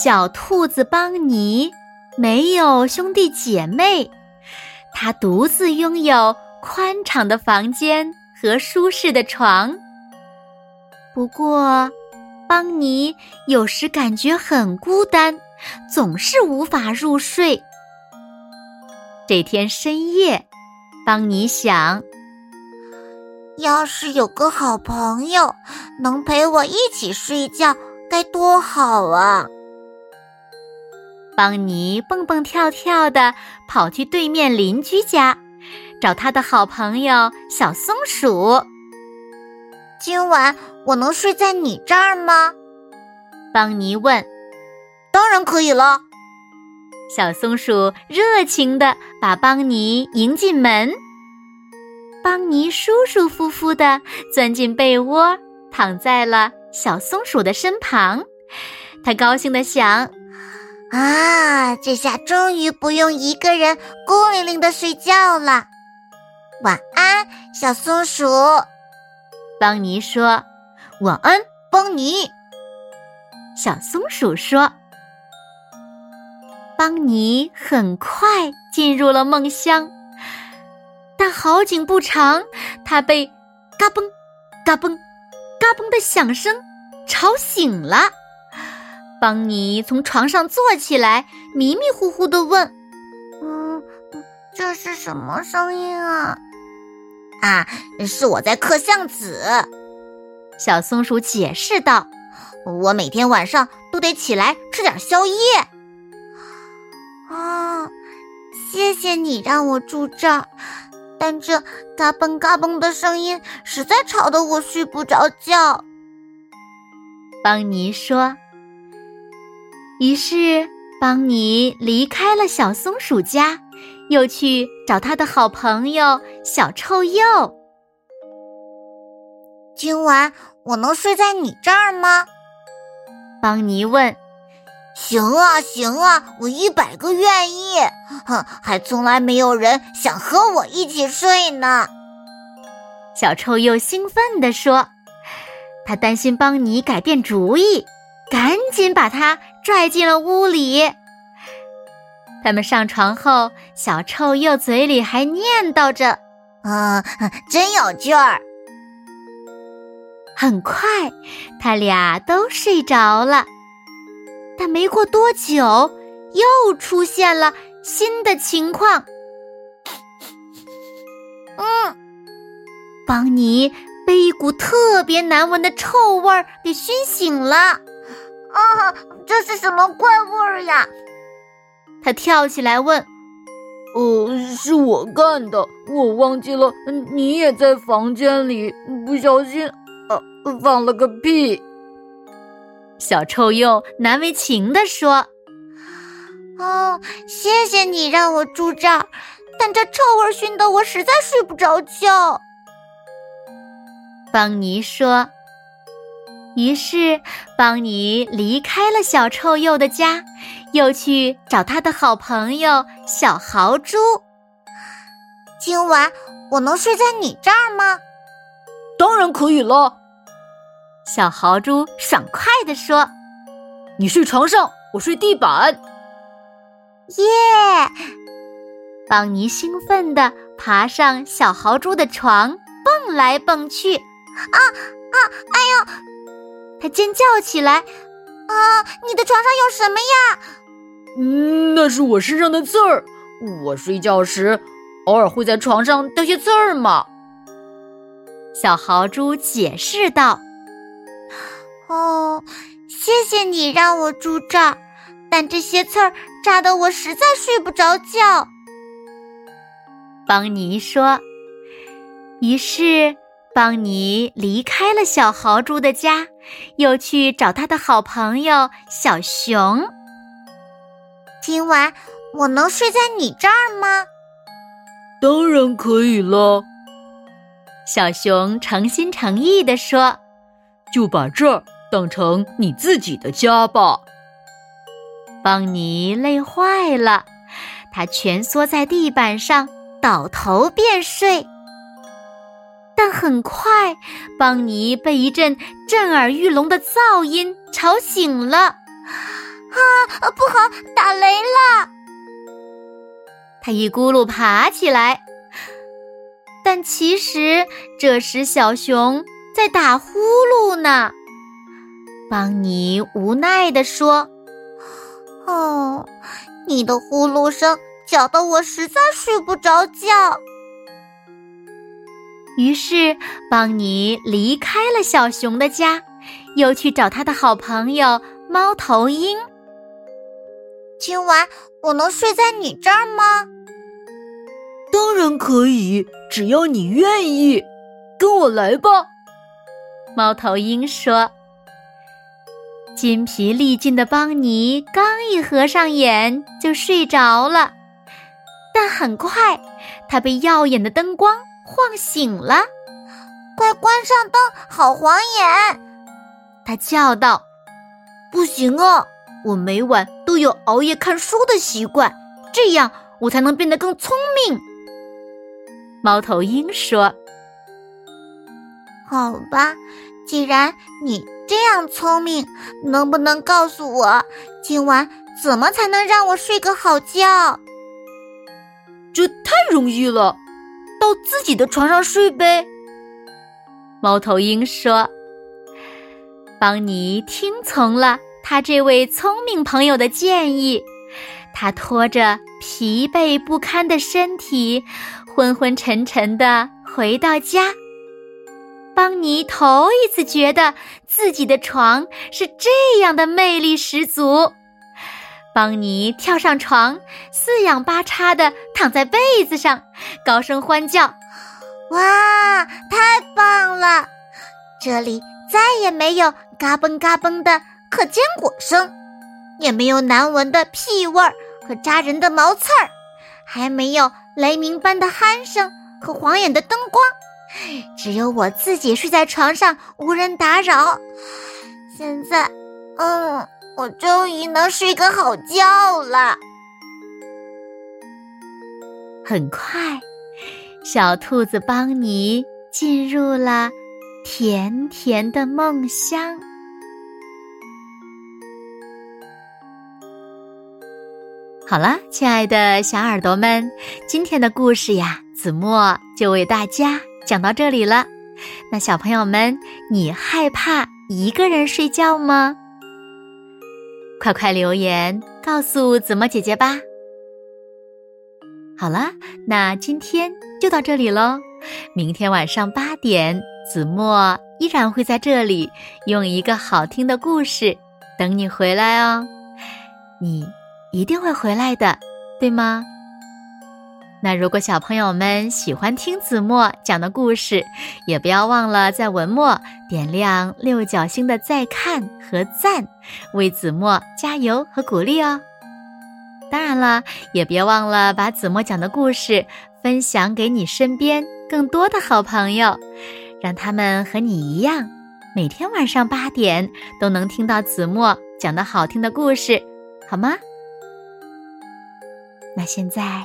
小兔子邦尼没有兄弟姐妹，他独自拥有宽敞的房间和舒适的床。不过，邦尼有时感觉很孤单，总是无法入睡。这天深夜，邦尼想：要是有个好朋友能陪我一起睡觉，该多好啊！邦尼蹦蹦跳跳的跑去对面邻居家，找他的好朋友小松鼠。今晚我能睡在你这儿吗？邦尼问。当然可以了。小松鼠热情的把邦尼迎进门。邦尼舒舒服服的钻进被窝，躺在了小松鼠的身旁。他高兴的想。啊，这下终于不用一个人孤零零的睡觉了。晚安，小松鼠。邦尼说：“晚安，邦尼。”小松鼠说：“邦尼很快进入了梦乡，但好景不长，他被嘎嘣、嘎嘣、嘎嘣的响声吵醒了。”邦尼从床上坐起来，迷迷糊糊的问：“嗯，这是什么声音啊？”“啊，是我在刻橡子。”小松鼠解释道，“我每天晚上都得起来吃点宵夜。”“啊，谢谢你让我住这儿，但这嘎嘣嘎嘣的声音实在吵得我睡不着觉。”邦尼说。于是，邦尼离开了小松鼠家，又去找他的好朋友小臭鼬。今晚我能睡在你这儿吗？邦尼问。行啊，行啊，我一百个愿意。哼，还从来没有人想和我一起睡呢。小臭鼬兴奋地说。他担心邦尼改变主意。赶紧把他拽进了屋里。他们上床后，小臭鼬嘴里还念叨着：“啊，真有劲儿。”很快，他俩都睡着了。但没过多久，又出现了新的情况。嗯，邦尼被一股特别难闻的臭味儿给熏醒了。啊，这是什么怪味儿呀？他跳起来问：“呃，是我干的，我忘记了，你也在房间里，不小心，呃，放了个屁。”小臭鼬难为情地说：“哦，谢谢你让我住这儿，但这臭味熏得我实在睡不着觉。”邦尼说。于是，邦尼离开了小臭鼬的家，又去找他的好朋友小豪猪。今晚我能睡在你这儿吗？当然可以了。小豪猪爽快地说：“你睡床上，我睡地板。”耶！邦尼兴奋地爬上小豪猪的床，蹦来蹦去。啊啊！哎呦！他尖叫起来：“啊，你的床上有什么呀？”“嗯，那是我身上的刺儿。我睡觉时偶尔会在床上掉些刺儿嘛。”小豪猪解释道。“哦，谢谢你让我住这儿，但这些刺儿扎得我实在睡不着觉。”邦尼说。于是。邦尼离开了小豪猪的家，又去找他的好朋友小熊。今晚我能睡在你这儿吗？当然可以了。小熊诚心诚意地说：“就把这儿当成你自己的家吧。”邦尼累坏了，他蜷缩在地板上，倒头便睡。但很快，邦尼被一阵震耳欲聋的噪音吵醒了。啊，不好，打雷了！他一咕噜爬起来，但其实这时小熊在打呼噜呢。邦尼无奈地说：“哦，你的呼噜声搅得我实在睡不着觉。”于是，邦尼离开了小熊的家，又去找他的好朋友猫头鹰。今晚我能睡在你这儿吗？当然可以，只要你愿意。跟我来吧。猫头鹰说。筋疲力尽的邦尼刚一合上眼，就睡着了。但很快，他被耀眼的灯光。晃醒了，快关上灯，好晃眼！他叫道：“不行啊，我每晚都有熬夜看书的习惯，这样我才能变得更聪明。”猫头鹰说：“好吧，既然你这样聪明，能不能告诉我，今晚怎么才能让我睡个好觉？”这太容易了。到自己的床上睡呗。猫头鹰说：“邦尼听从了他这位聪明朋友的建议，他拖着疲惫不堪的身体，昏昏沉沉的回到家。邦尼头一次觉得自己的床是这样的魅力十足。邦尼跳上床，四仰八叉的躺在被子上。”高声欢叫：“哇，太棒了！这里再也没有嘎嘣嘎嘣的可坚果声，也没有难闻的屁味儿和扎人的毛刺儿，还没有雷鸣般的鼾声和晃眼的灯光。只有我自己睡在床上，无人打扰。现在，嗯，我终于能睡个好觉了。”很快，小兔子邦尼进入了甜甜的梦乡。好了，亲爱的小耳朵们，今天的故事呀，子墨就为大家讲到这里了。那小朋友们，你害怕一个人睡觉吗？快快留言告诉子墨姐姐吧。好了，那今天就到这里喽。明天晚上八点，子墨依然会在这里，用一个好听的故事等你回来哦。你一定会回来的，对吗？那如果小朋友们喜欢听子墨讲的故事，也不要忘了在文末点亮六角星的再看和赞，为子墨加油和鼓励哦。当然了，也别忘了把子墨讲的故事分享给你身边更多的好朋友，让他们和你一样，每天晚上八点都能听到子墨讲的好听的故事，好吗？那现在